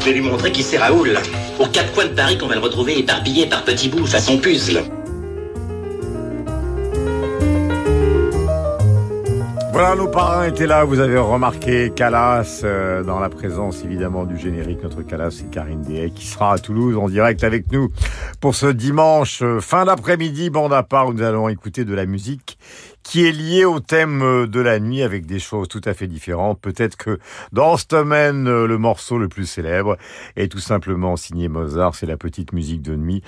Je vais lui montrer qui c'est Raoul. Aux quatre coins de Paris qu'on va le retrouver éparpillé par petits bouts façon puzzle. Voilà, nos parrains étaient là. Vous avez remarqué Calas, euh, dans la présence évidemment du générique. Notre Calas, c'est Karine Dehay qui sera à Toulouse en direct avec nous pour ce dimanche euh, fin d'après-midi. Bande à part où nous allons écouter de la musique qui est liée au thème euh, de la nuit avec des choses tout à fait différentes. Peut-être que dans ce domaine, le morceau le plus célèbre est tout simplement signé Mozart. C'est la petite musique de nuit.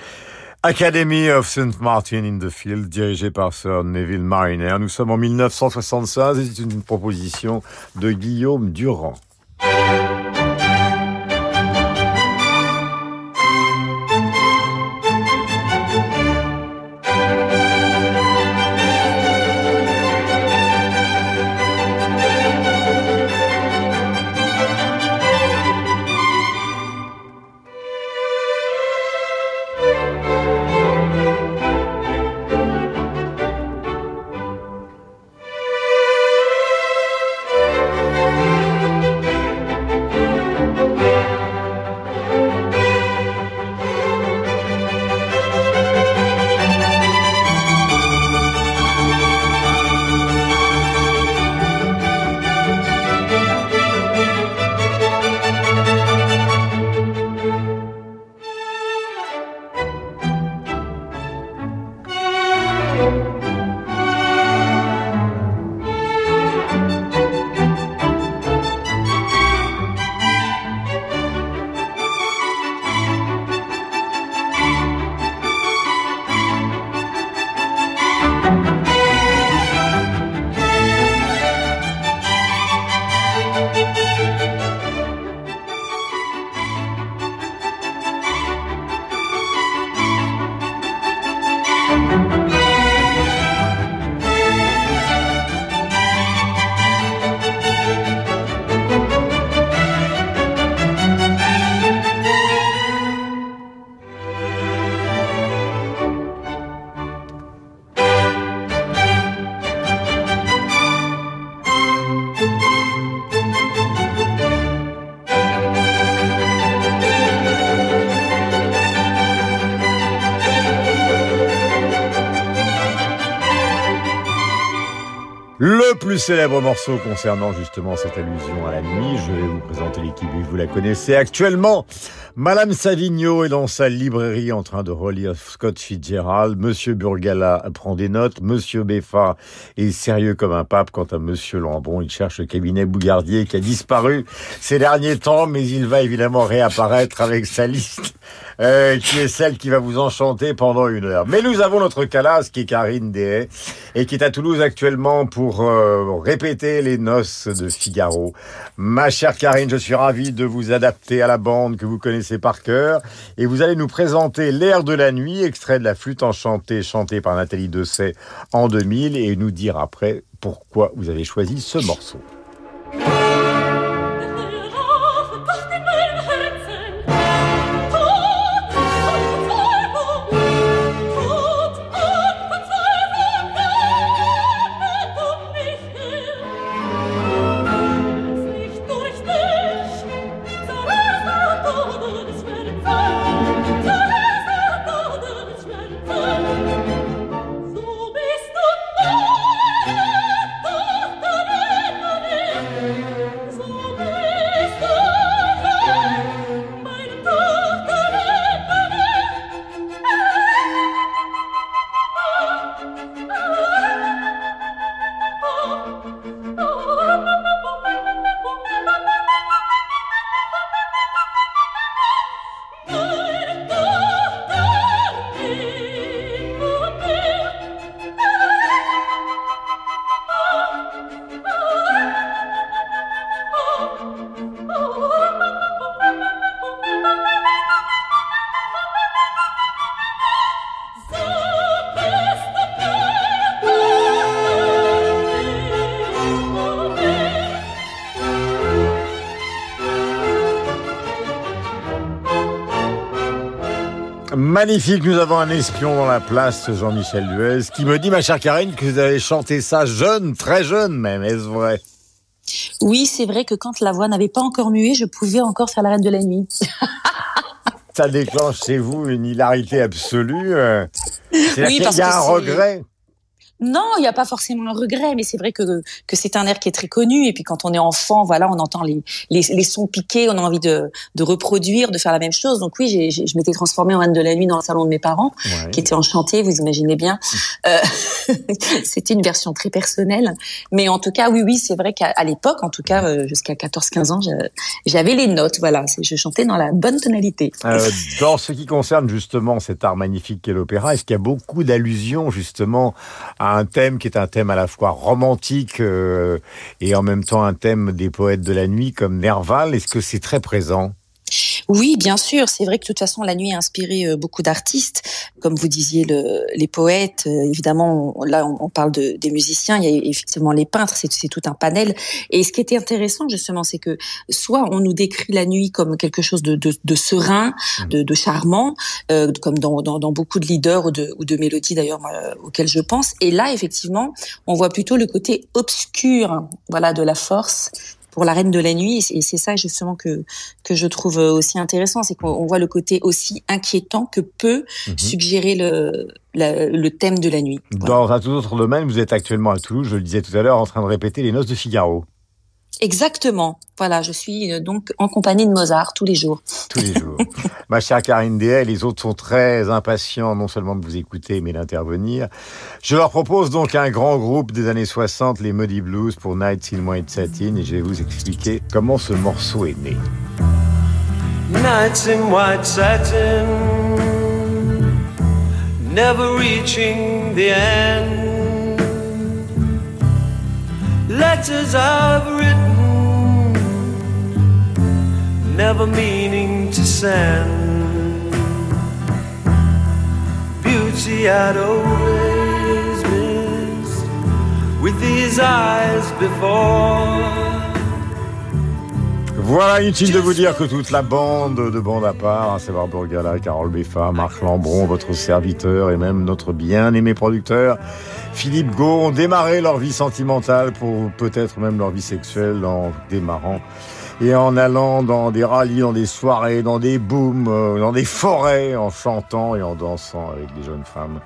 Academy of St. Martin in the Field, dirigé par Sir Neville Mariner. Nous sommes en 1976 et c'est une proposition de Guillaume Durand. Célèbre morceau concernant justement cette allusion à la nuit. Je vais vous présenter l'équipe, vous la connaissez actuellement. Madame Savigno est dans sa librairie en train de relire Scott Fitzgerald. Monsieur Burgala prend des notes. Monsieur Beffa est sérieux comme un pape. Quant à Monsieur Lambon, il cherche le cabinet Bougardier qui a disparu ces derniers temps, mais il va évidemment réapparaître avec sa liste euh, qui est celle qui va vous enchanter pendant une heure. Mais nous avons notre Calas qui est Karine Dehay et qui est à Toulouse actuellement pour euh, répéter les noces de Figaro. Ma chère Karine, je suis ravi de vous adapter à la bande que vous connaissez par cœur et vous allez nous présenter L'air de la nuit, extrait de la flûte enchantée chantée par Nathalie Dessay en 2000 et nous dire après pourquoi vous avez choisi ce morceau. Magnifique, nous avons un espion dans la place, Jean-Michel Duez, qui me dit, ma chère Karine, que vous avez chanté ça jeune, très jeune même, est-ce vrai? Oui, c'est vrai que quand la voix n'avait pas encore mué, je pouvais encore faire la reine de la nuit. ça déclenche chez vous une hilarité absolue. Euh. oui, qu'il y a un regret. Non, il n'y a pas forcément un regret, mais c'est vrai que, que c'est un air qui est très connu. Et puis quand on est enfant, voilà, on entend les, les, les sons piqués, on a envie de, de reproduire, de faire la même chose. Donc oui, j'ai, je m'étais transformée en reine de la nuit dans le salon de mes parents, qui était enchanté, vous imaginez bien. Euh, c'était une version très personnelle. Mais en tout cas, oui, oui, c'est vrai qu'à l'époque, en tout cas euh, jusqu'à 14-15 ans, j'avais les notes. Voilà, je chantais dans la bonne tonalité. Euh, dans ce qui concerne justement cet art magnifique qu'est l'opéra, est-ce qu'il y a beaucoup d'allusions justement à un thème qui est un thème à la fois romantique euh, et en même temps un thème des poètes de la nuit comme Nerval. Est-ce que c'est très présent? Oui, bien sûr. C'est vrai que de toute façon, la nuit a inspiré euh, beaucoup d'artistes, comme vous disiez, le, les poètes. Euh, évidemment, là, on, parle de, des musiciens. Il y a effectivement les peintres. C'est tout un panel. Et ce qui était intéressant, justement, c'est que soit on nous décrit la nuit comme quelque chose de, de, de serein, mmh. de, de charmant, euh, comme dans, dans, dans, beaucoup de leaders ou de, ou de mélodies d'ailleurs auxquelles je pense. Et là, effectivement, on voit plutôt le côté obscur, voilà, de la force pour la Reine de la Nuit. Et c'est ça justement que que je trouve aussi intéressant, c'est qu'on voit le côté aussi inquiétant que peut mhm. suggérer le le thème de la nuit. Dans un tout autre domaine, vous êtes actuellement à Toulouse, je le disais tout à l'heure, en train de répéter les Noces de Figaro. Exactement. Voilà, je suis euh, donc en compagnie de Mozart tous les jours. Tous les jours. Ma chère Karine DL, les autres sont très impatients non seulement de vous écouter, mais d'intervenir. Je leur propose donc un grand groupe des années 60, les Muddy Blues, pour Nights in White Satin, et je vais vous expliquer comment ce morceau est né. Nights in White Satin, never reaching the end. Letters I've written never meaning to send. Beauty I'd always missed with these eyes before. Voilà, inutile de vous dire que toute la bande de bande à part, à savoir Bourgala, Carole Beffa, Marc Lambron, votre serviteur et même notre bien-aimé producteur, Philippe Gau, ont démarré leur vie sentimentale pour peut-être même leur vie sexuelle en démarrant et en allant dans des rallyes, dans des soirées, dans des booms, euh, dans des forêts, en chantant et en dansant avec des jeunes femmes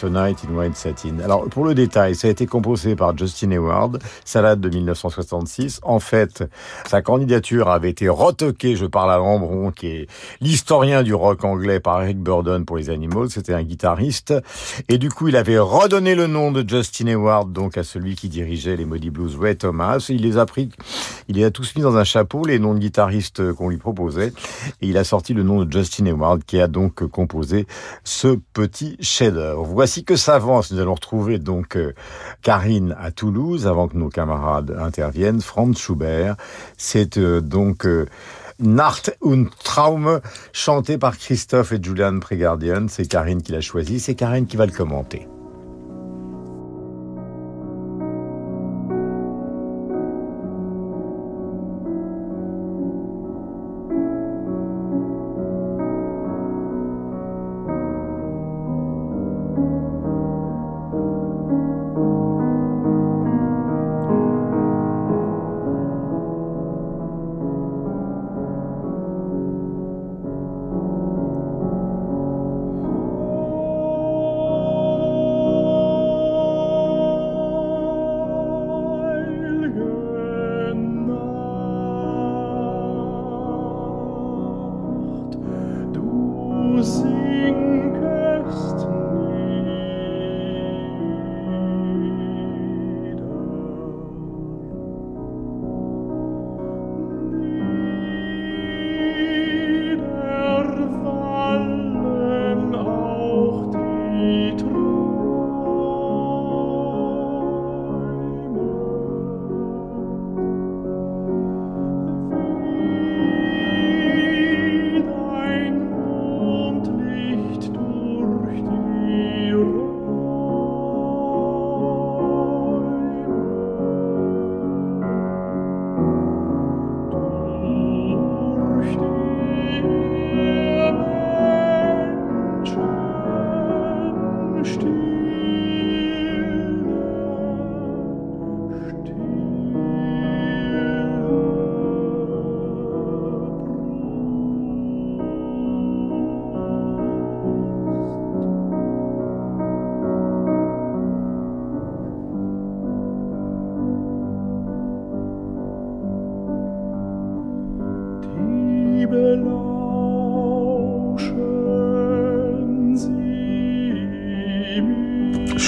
sur Night in White Satin. Alors, pour le détail, ça a été composé par Justin Hayward, ça date de 1966. En fait, sa candidature avait été retoquée, je parle à Lambron, qui est l'historien du rock anglais par Eric Burdon pour les Animals, c'était un guitariste, et du coup, il avait redonné le nom de Justin Hayward, donc à celui qui dirigeait les Muddy Blues, Ray Thomas, il les a pris, il les a tous mis dans un chapeau, les noms de guitaristes qu'on lui proposait. Et il a sorti le nom de Justin Hayward qui a donc composé ce petit chef-d'œuvre. Voici que ça avance. Nous allons retrouver donc euh, Karine à Toulouse avant que nos camarades interviennent. Franz Schubert, c'est euh, donc euh, Nacht und Traum, chanté par Christophe et Julian Pregardian. C'est Karine qui l'a choisi. C'est Karine qui va le commenter.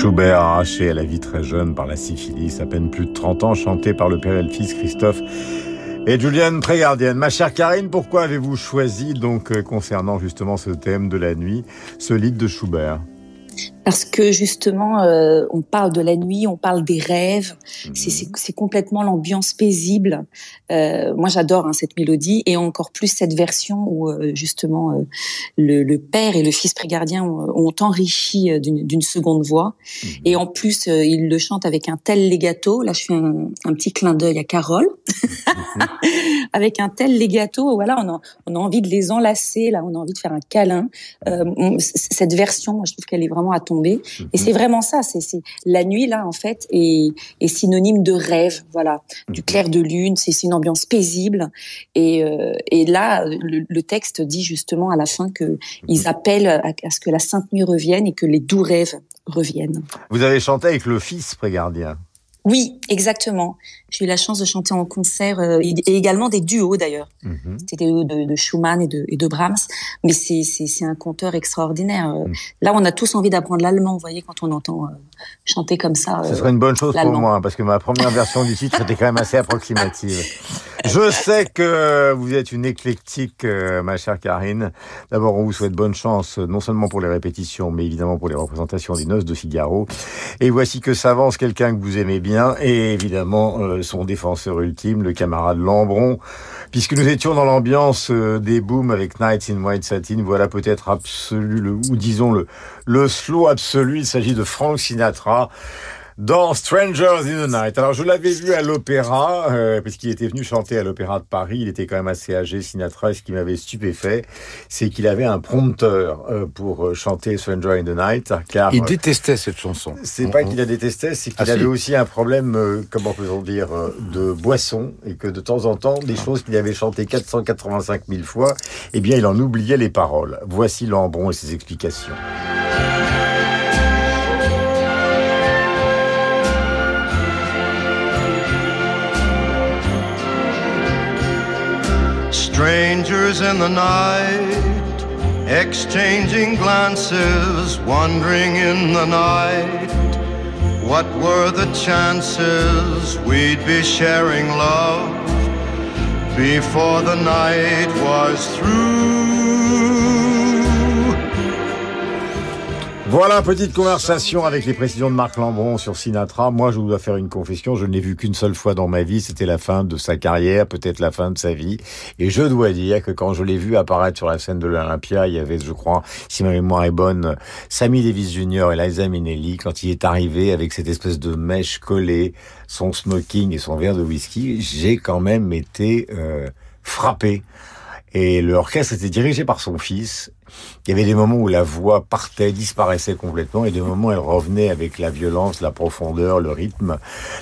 Schubert arraché à la vie très jeune par la syphilis, à peine plus de 30 ans, chanté par le père et le fils Christophe et Juliane Prégardienne. Ma chère Karine, pourquoi avez-vous choisi, donc, euh, concernant justement ce thème de la nuit, ce livre de Schubert? Parce que justement, euh, on parle de la nuit, on parle des rêves. Mhm. C'est complètement l'ambiance paisible. Euh, moi, j'adore hein, cette mélodie et encore plus cette version où euh, justement euh, le, le, père et le fils prégardien ont, ont enrichi euh, d'une seconde voix. Mhm. Et en plus, euh, ils le chantent avec un tel legato. Là, je fais un, un petit clin d'œil à Carole. Mhm. avec un tel legato, voilà, on a, on a envie de les enlacer. Là, on a envie de faire un câlin. Cette version, moi, je trouve qu'elle est vraiment à tomber. Et Mhm. c'est vraiment ça. C'est la nuit là en fait est, est synonyme de rêve. Voilà, du Mhm. clair de lune. C'est une ambiance paisible. Et, euh, et là, le, le, texte dit justement à la fin que Mhm. ils appellent à, à, ce que la sainte nuit revienne et que les doux rêves reviennent. Vous avez chanté avec le fils prégardien. Oui, exactement. J'ai eu la chance de chanter en concert euh, et également des duos d'ailleurs. Mm -hmm. C'était des duos de, de, Schumann et de, et de Brahms, mais c'est un conteur extraordinaire. Mm. Là, on a tous envie d'apprendre l'allemand, vous voyez, quand on entend euh, chanter comme ça. Ce serait une bonne chose pour moi, parce que ma première version du titre était quand même assez approximative. Je sais que vous êtes une éclectique, euh, ma chère Karine. D'abord, on vous souhaite bonne chance, non seulement pour les répétitions, mais évidemment pour les représentations des Noces de Figaro. Et voici que s'avance quelqu'un que vous aimez bien, et évidemment euh, son défenseur ultime, le camarade Lambron. Puisque nous étions dans l'ambiance euh, des booms avec Nights in White Satin, voilà peut-être absolu, ou disons le, le slow absolu. Il s'agit de Frank Sinatra dans Strangers in the Night. Alors je l'avais vu à l'opéra, euh, puisqu'il était venu chanter à l'opéra de Paris. Il était quand même assez âgé, Sinatra. Et ce qui m'avait stupéfait, c'est qu'il avait un prompteur euh, pour chanter Stranger in the Night. Car il détestait cette chanson. C'est pas qu'il la détestait, c'est qu'il ah, avait si. aussi un problème, euh, comment peut-on dire, de boisson, et que de temps en temps, des choses qu'il avait chantées 485 000 fois, eh bien, il en oubliait les paroles. Voici Lambron et ses explications. Strangers in the night, exchanging glances, wandering in the night. What were the chances we'd be sharing love before the night was through? Voilà, petite conversation avec les précisions de Marc Lambron sur Sinatra. Moi, je dois faire une confession, je ne l'ai vu qu'une seule fois dans ma vie, c'était la fin de sa carrière, peut-être la fin de sa vie. Et je dois dire que quand je l'ai vu apparaître sur la scène de l'Olympia, il y avait, je crois, si ma mémoire est bonne, Sammy Davis Jr. et Liza Minnelli, quand il est arrivé avec cette espèce de mèche collée, son smoking et son verre de whisky, j'ai quand même été euh, frappé. Et l'orchestre était dirigé par son fils. Il y avait des moments où la voix partait, disparaissait complètement, et des moments où elle revenait avec la violence, la profondeur, le rythme.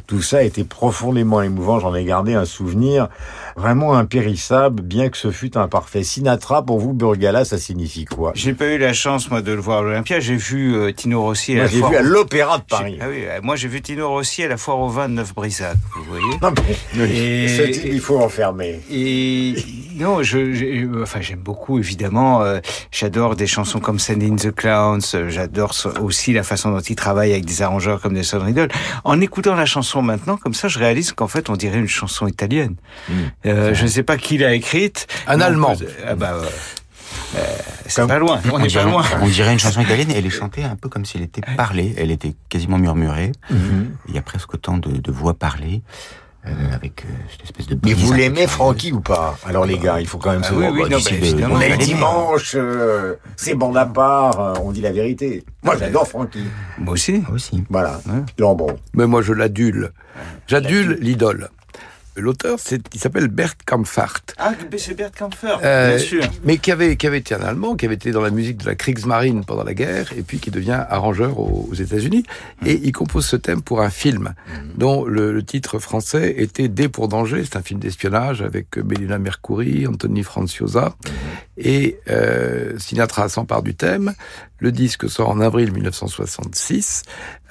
Tout ça était profondément émouvant. J'en ai gardé un souvenir vraiment impérissable, bien que ce fût imparfait. Sinatra, pour vous, Burgala, ça signifie quoi? J'ai pas eu la chance, moi, de le voir à l'Olympia. J'ai vu euh, Tino Rossi à moi, la j'ai vu à l'Opéra de Paris. Ah oui, moi, j'ai vu Tino Rossi à la foire au vin de Neuf-Brissac, vous voyez non, mais, et... il faut enfermer. Et non, je, enfin, j'aime beaucoup, évidemment. Euh, J'adore des chansons comme Sending the Clowns. J'adore aussi la façon dont il travaille avec des arrangeurs comme Nelson Riddle. En écoutant la chanson maintenant, comme ça, je réalise qu'en fait, on dirait une chanson italienne. Mmh. Euh, je ne sais pas qui l'a écrite. Un Allemand. Peut... Ah bah, euh, c'est pas loin. On, on n'est dirait, pas loin. On dirait une chanson italienne. Elle est chantée un peu comme si elle était parlée. Elle était quasiment murmurée. Mmh. Il y a presque autant de, de voix parlées. Euh, avec euh, cette espèce de. Mais vous l'aimez, Francky, ou pas? Alors les gars, il faut quand même ah, se oui, voir. oui, non, bah, on est dimanche, euh, c'est bon à part, on dit la vérité. Moi, j'adore Francky. Moi aussi. Moi aussi. Voilà. Ouais. Lambron. Mais moi, je l'adule. J'adule l'idole. L'auteur, il s'appelle Bert Kampfert. Ah, c'est Bert Kampfert, euh, bien sûr. Mais qui avait, qui avait été un Allemand, qui avait été dans la musique de la Kriegsmarine pendant la guerre, et puis qui devient arrangeur aux, aux États-Unis. Mmh. Et il compose ce thème pour un film, mmh. dont le, le, titre français était Dé pour danger. C'est un film d'espionnage avec Mélina Mercouri, Anthony Franciosa. Mmh. Et euh, Sinatra s'empare du thème, Le disque sort en avril 1966.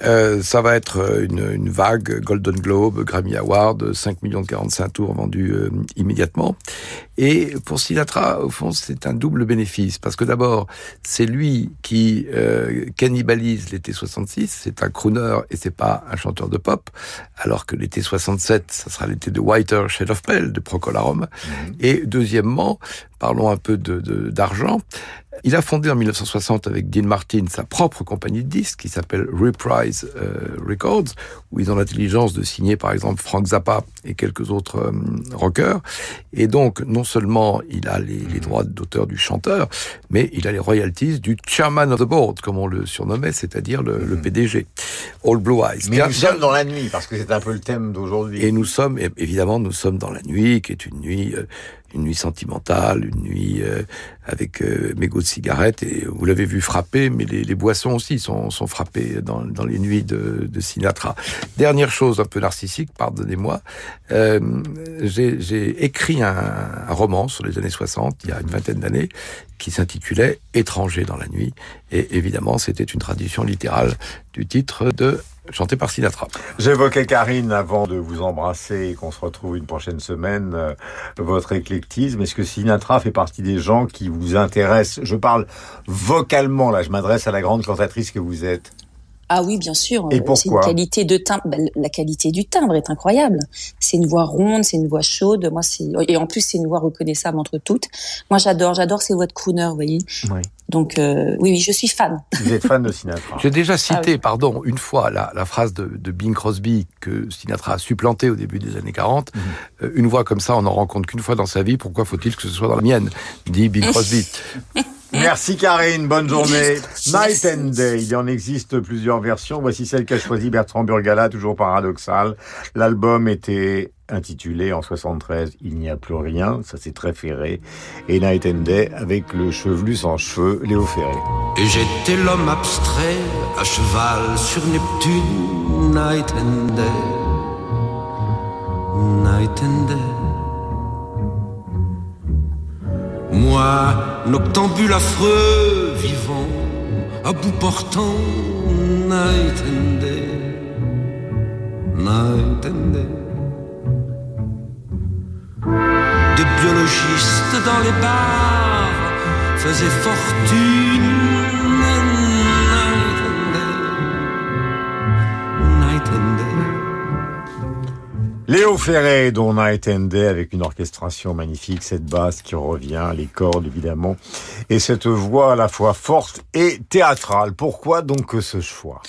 Euh, ça va être euh, une, une, vague Golden Globe, Grammy Award, 5 millions de 45 tours vendus euh, immédiatement. Et pour Sinatra, au fond, c'est un double bénéfice parce que d'abord, c'est lui qui euh, cannibalise l'été 66. C'est un crooner et c'est pas un chanteur de pop. Alors que l'été 67, ça sera l'été de Whiter Shade of Pale de Procol Harum. Mhm. Et deuxièmement, parlons un peu d'argent. Il a fondé en 1960 avec Dean Martin sa propre compagnie de disques qui s'appelle Reprise euh, Records, où ils ont l'intelligence de signer par exemple Frank Zappa et quelques autres euh, rockers. Et donc non seulement il a les, les droits d'auteur du chanteur, mais il a les royalties du chairman of the board, comme on le surnommait, c'est-à-dire le, le, mm-hmm. PDG. All Blue Eyes. Mais nous sommes dans la nuit, parce que c'est un peu le thème d'aujourd'hui. Et nous sommes, évidemment, nous sommes dans la nuit, qui est une nuit... Euh, une nuit sentimentale, une nuit euh, avec euh, mégots de cigarettes. Et vous l'avez vu frapper, mais les, boissons aussi sont, sont frappées dans, dans, les nuits de, Sinatra. Dernière chose un peu narcissique, pardonnez-moi. Euh, J'ai écrit un, roman sur les années 60, il y a une vingtaine d'années, qui s'intitulait Étranger dans la nuit. Et évidemment, c'était une tradition littérale du titre de chanté par Sinatra. J'évoquais Karine avant de vous embrasser et qu'on se retrouve une prochaine semaine. Euh, votre éclectisme, est-ce que Sinatra fait partie des gens qui vous intéressent? Je parle vocalement, là, je m'adresse à la grande cantatrice que vous êtes. Ah oui, bien sûr. Et pourquoi C'est une qualité de timbre. Ben, la qualité du timbre est incroyable. C'est une voix ronde, c'est une voix chaude. Moi, c'est et en plus c'est une voix reconnaissable entre toutes. Moi, j'adore, j'adore ces voix de crooner, vous voyez. Oui. Donc euh, oui, oui, je suis fan. Vous êtes fan de Sinatra. J'ai déjà cité, ah oui. pardon, une fois la, la phrase de, de, Bing Crosby que Sinatra a supplanté au début des années 40. Mm -hmm. euh, une voix comme ça, on n'en rencontre qu'une fois dans sa vie. Pourquoi faut-il que ce soit dans la mienne? Dit Bing Crosby. Merci Karine, bonne journée. Night and Day, il en existe plusieurs versions. Voici celle qu'a choisie Bertrand Burgala, toujours paradoxal. L'album était intitulé en 73 Il n'y a plus rien, ça c'est très ferré. Et Night and Day avec le chevelu sans cheveux, Léo Ferré. Et j'étais l'homme abstrait à cheval sur Neptune, Night and Day. Night and Day. Moi, noctambule affreux, vivant, à bout portant, night and. Des biologistes dans les bars faisaient fortune, Léo Ferré, dont Night and Day, avec une orchestration magnifique, cette basse qui revient, les cordes évidemment, et cette voix à la fois forte et théâtrale. Pourquoi donc ce choix?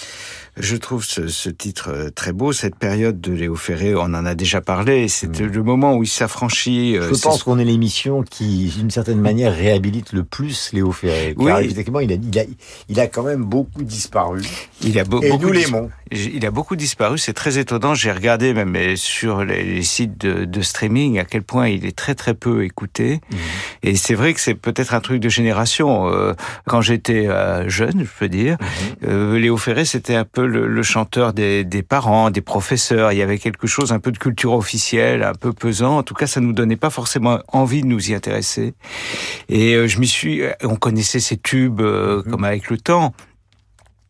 Je trouve ce, ce, titre très beau. Cette période de Léo Ferré, on en a déjà parlé. C'était mmh. le moment où il s'affranchit. Je pense qu'on est l'émission qui, d'une certaine manière, réhabilite le plus Léo Ferré. Oui. Car effectivement, il a, il a, il a quand même beaucoup disparu. Il a be et beaucoup nous l'aimons. Il a beaucoup disparu. C'est très étonnant. J'ai regardé même sur les, sites de, de, streaming à quel point il est très très peu écouté. Mmh. Et c'est vrai que c'est peut-être un truc de génération. Euh, quand j'étais euh, jeune, je peux dire, mmh. euh, Léo Ferré, c'était un peu le, le, chanteur des, des, parents, des professeurs. Il y avait quelque chose un peu de culture officielle, un peu pesant. En tout cas, ça nous donnait pas forcément envie de nous y intéresser. Et je m'y suis. On connaissait ces tubes mmh. comme avec le temps.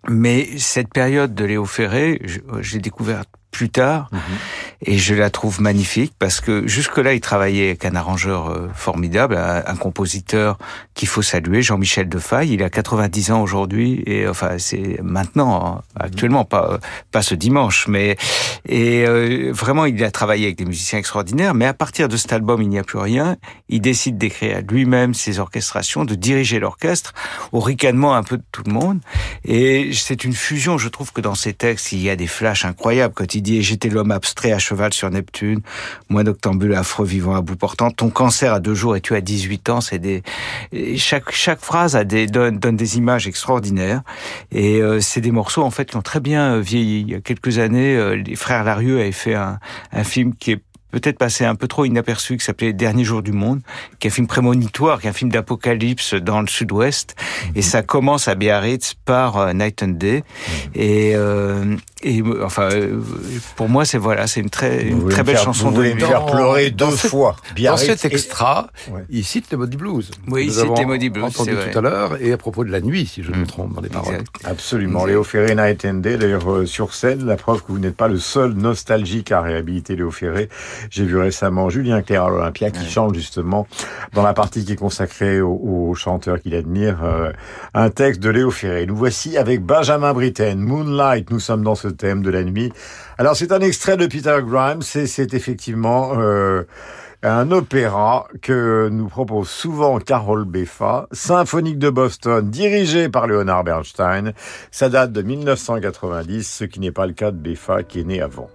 Mais cette période de Léo Ferré, j'ai découvert plus tard. Mmh. Et je la trouve magnifique parce que jusque-là, il travaillait avec un arrangeur euh, formidable, un, compositeur qu'il faut saluer, Jean-Michel Defaille. Il a 90 ans aujourd'hui et enfin c'est maintenant, actuellement, pas pas ce dimanche, mais et euh, vraiment il a travaillé avec des musiciens extraordinaires. Mais à partir de cet album, il n'y a plus rien. Il décide d'écrire lui-même ses orchestrations, de diriger l'orchestre au ricanement un peu de tout le monde. Et c'est une fusion. Je trouve que dans ses textes, il y a des flashs incroyables quand il dit j'étais l'homme abstrait à cheval sur Neptune, moi noctambule affreux vivant à bout portant, ton cancer à deux jours et tu as 18 ans, c'est des chaque chaque phrase a des donne, donne des images extraordinaires. Et euh, c'est des morceaux en fait qui ont très bien vieilli. Il y a quelques années, euh, les frères Larieux avaient fait un, un film qui est peut-être passé un peu trop inaperçu, qui s'appelait Dernier jour du monde, qui est un film prémonitoire, qui est un film d'apocalypse dans le sud-ouest. Et mhm. ça commence à Biarritz par euh, Night and Day. Mhm. Et, euh, et enfin, euh, pour moi, c'est voilà, c'est une très, une très belle chanson vous voulez me faire pleurer deux fois. dans cet extra, il cite les Maudits Blues. Oui, il cite les Maudits Blues. Entendu tout à l'heure, et à propos de la nuit, si je ne me mm. trompe dans les paroles. Absolument. Léo Ferré, Night and Day, d'ailleurs, sur scène, la preuve que vous n'êtes pas le seul nostalgique à réhabiliter Léo Ferré. J'ai vu récemment Julien Clerc à l'Olympia qui chante justement dans la partie qui est consacrée au, chanteur qu'il admire, un texte de Léo Ferré. Nous voici avec Benjamin Britten, Moonlight. Nous sommes dans ce thème de la nuit. Alors c'est un extrait de Peter Grimes, c'est effectivement euh, un opéra que nous propose souvent Carol Beffa, symphonique de Boston, dirigé par Leonard Bernstein. Ça date de 1990, ce qui n'est pas le cas de Beffa qui est né avant.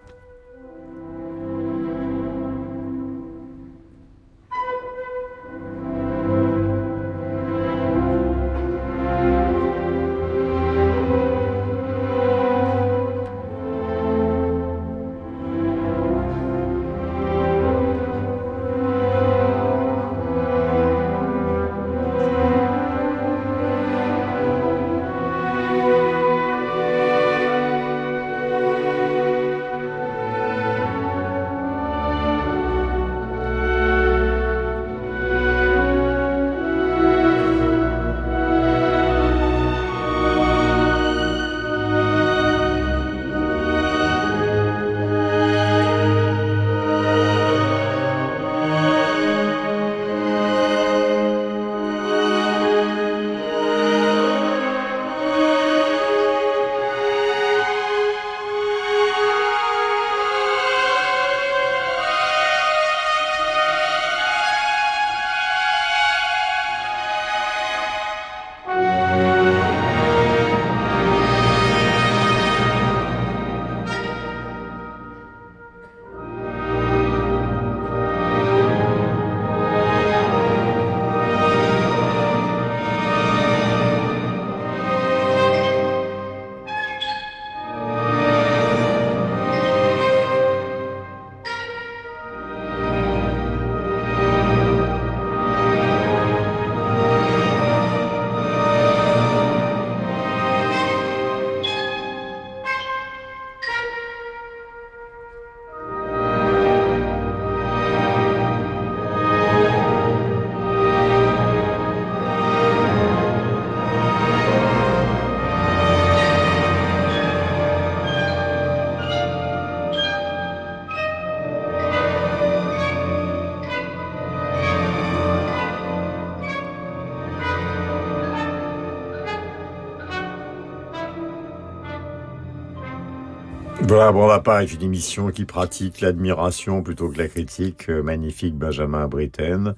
Bon, pas est une émission qui pratique l'admiration plutôt que la critique. Euh, magnifique Benjamin Britten.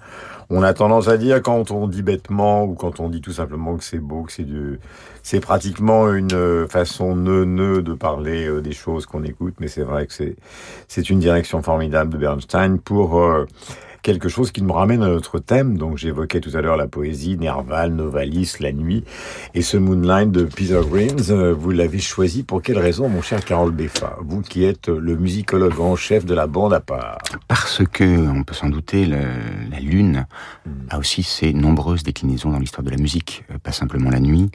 On a tendance à dire quand on dit bêtement ou quand on dit tout simplement que c'est beau, que c'est de, c'est pratiquement une euh, façon neuneu de parler euh, des choses qu'on écoute, mais c'est vrai que c'est, c'est une direction formidable de Bernstein pour quelque chose qui me ramène à notre thème. Donc j'évoquais tout à l'heure la poésie, Nerval, Novalis, la nuit. Et ce Moonlight de Peter Greens, euh, vous l'avez choisi pour quelle raison, mon cher Carole Beffa? Vous qui êtes le musicologue en chef de la bande à part. Parce que, on peut s'en douter, la Lune a aussi ses nombreuses déclinaisons dans l'histoire de la musique, euh, pas simplement la nuit.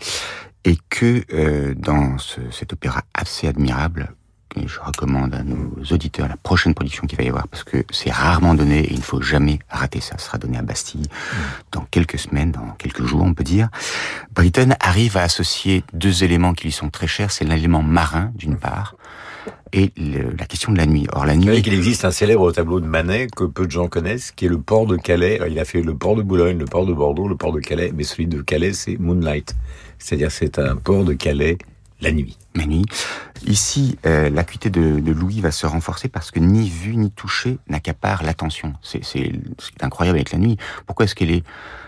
Et que euh, dans cet opéra assez admirable, je recommande à nos auditeurs la prochaine production qu'il va y avoir parce que c'est rarement donné et il ne faut jamais rater ça. Ce sera donné à Bastille dans quelques semaines, dans quelques jours, on peut dire. Britton arrive à associer deux éléments qui lui sont très chers. C'est l'élément marin, d'une part, et la question de la nuit. Or, la nuit. Qu'il existe un célèbre tableau de Manet que peu de gens connaissent, qui est le port de Calais. Il a fait le port de Boulogne, le port de Bordeaux, le port de Calais, mais celui de Calais, c'est Moonlight. C'est-à-dire, c'est un port de Calais la nuit. La nuit. Ici, euh, l'acuité de, Louis va se renforcer parce que ni vu ni touché n'accapare l'attention. C'est, c'est, incroyable avec la nuit. Pourquoi est-ce qu'elle est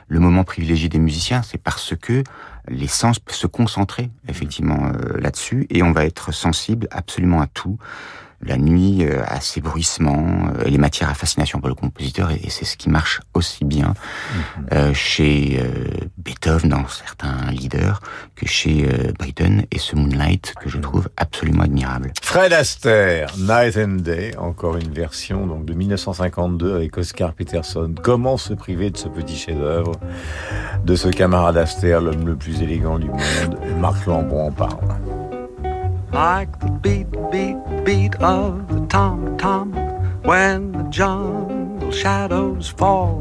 le moment privilégié des musiciens? C'est parce que les sens peuvent se concentrer effectivement euh, là-dessus et on va être sensible absolument à tout la nuit euh, a ses bruissements, euh, les matières à fascination pour le compositeur, et, c'est ce qui marche aussi bien mhm. euh, chez Beethoven dans certains leaders que chez euh, Biden et ce Moonlight que je trouve absolument admirable. Fred Astaire, Night and Day, encore une version donc de 1952 avec Oscar Peterson. Comment se priver de ce petit chef-d'œuvre de ce camarade Astaire, l'homme le plus élégant du monde? Marc Lambon en parle. Like the beat, beat, beat of the tom tom when the jungle shadows fall.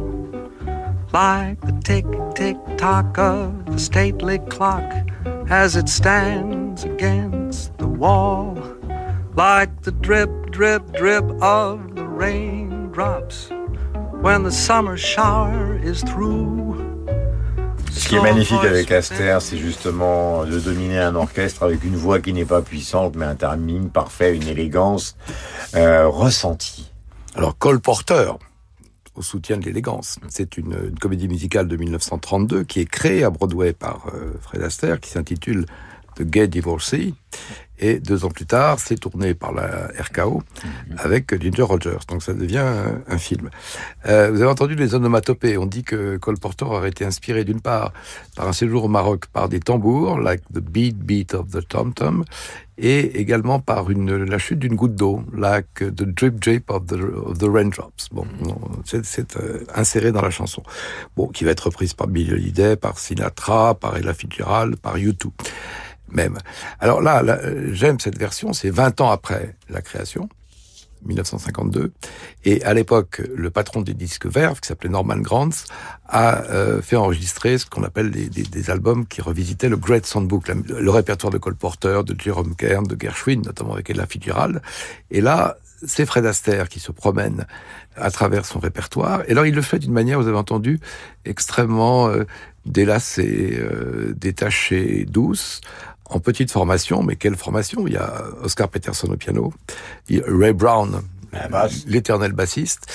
Like the tick, tick, tock of the stately clock as it stands against the wall. Like the drip, drip, drip of the raindrops when the summer shower is through. Ce qui est magnifique avec Astaire, c'est justement de dominer un orchestre avec une voix qui n'est pas puissante, mais un timing parfait, une élégance euh, ressentie. Alors Cole Porter, au soutien de l'élégance. C'est une, une, comédie musicale de 1932 qui est créée à Broadway par euh, Fred Astaire, qui s'intitule The Gay Divorcee. Et deux ans plus tard, c'est tourné par la RKO avec Ginger Rogers. Donc ça devient un, un film. Euh, vous avez entendu les onomatopées. On dit que Cole Porter aurait été inspiré d'une part par un séjour au Maroc par des tambours, like the beat beat of the tom tom, et également par une, la chute d'une goutte d'eau, like the drip drip of the, of the raindrops. Bon, c'est euh, inséré dans la chanson. Bon, qui va être reprise par Billy Holiday, par Sinatra, par Ella Fitzgerald, par U2 même. Alors là, là j'aime cette version, c'est 20 ans après la création, 1952, et à l'époque, le patron des disques verts, qui s'appelait Norman Granz, a euh, fait enregistrer ce qu'on appelle des, albums qui revisitaient le Great Songbook, la, le répertoire de Cole Porter, de Jerome Kern, de Gershwin, notamment avec Ella Fitzgerald. Et là, c'est Fred Astaire qui se promène à travers son répertoire. Et alors, il le fait d'une manière, vous avez entendu, extrêmement euh, délacée, euh, détachée, douce, en petite formation, mais quelle formation. Il y a Oscar Peterson au piano, il y a Ray Brown, l'éternel bassiste,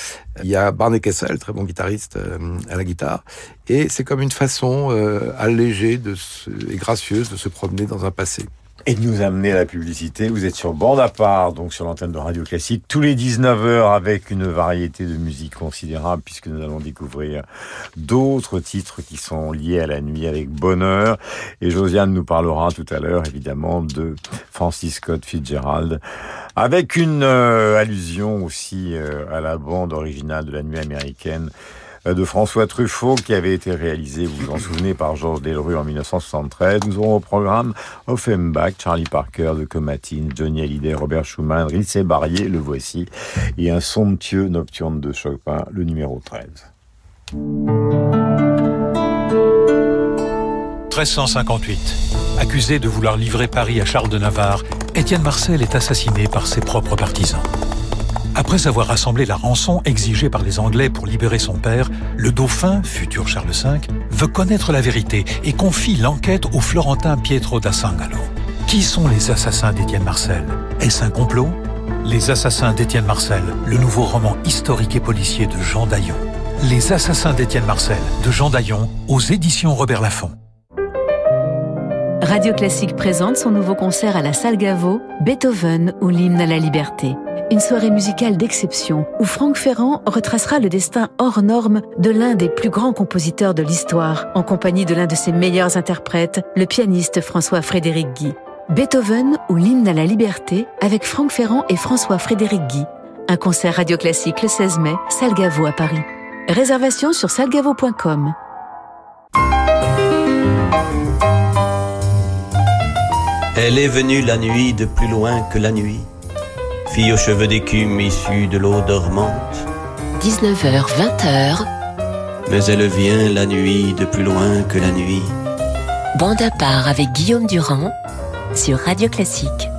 il y a Barney Kessel, très bon guitariste euh, à la guitare, et c'est comme une façon euh, allégée de se, et gracieuse de se promener dans un passé et de nous amener à la publicité. Vous êtes sur bande à part, donc sur l'antenne de Radio Classique, tous les 19h avec une variété de musique considérable puisque nous allons découvrir d'autres titres qui sont liés à la nuit avec bonheur. Et Josiane nous parlera tout à l'heure évidemment de Francis Scott Fitzgerald avec une euh, allusion aussi euh, à la bande originale de la nuit américaine de François Truffaut qui avait été réalisé, vous vous en souvenez, par Georges Delru en 1973. Nous aurons au programme Offenbach, Charlie Parker de Comatine, Johnny Hallyday, Robert Schumann, Rissé Barrier, le voici, et un somptueux nocturne de Chopin, le numéro 13. 1358. Accusé de vouloir livrer Paris à Charles de Navarre, Étienne Marcel est assassiné par ses propres partisans. Après avoir rassemblé la rançon exigée par les Anglais pour libérer son père, le dauphin, futur Charles V, veut connaître la vérité et confie l'enquête au Florentin Pietro da Sangalo. Qui sont les assassins d'Étienne Marcel? Est-ce un complot? Les assassins d'Étienne Marcel, le nouveau roman historique et policier de Jean Daillon. Les assassins d'Étienne Marcel, de Jean Daillon, aux éditions Robert Laffont. Radio Classique présente son nouveau concert à la Salle Gaveau, Beethoven ou l'hymne à la liberté une soirée musicale d'exception où Franck Ferrand retracera le destin hors norme de l'un des plus grands compositeurs de l'histoire, en compagnie de l'un de ses meilleurs interprètes, le pianiste François-Frédéric Guy. Beethoven ou l'hymne à la liberté avec Franck Ferrand et François-Frédéric Guy. Un concert radio classique le 16 mai, Salgavo à Paris. Réservation sur salgavo.com. Elle est venue la nuit de plus loin que la nuit fille aux cheveux d'écume issue de l'eau dormante. 19h, 20h. Mais elle vient la nuit de plus loin que la nuit. Bande à part avec Guillaume Durand sur Radio Classique.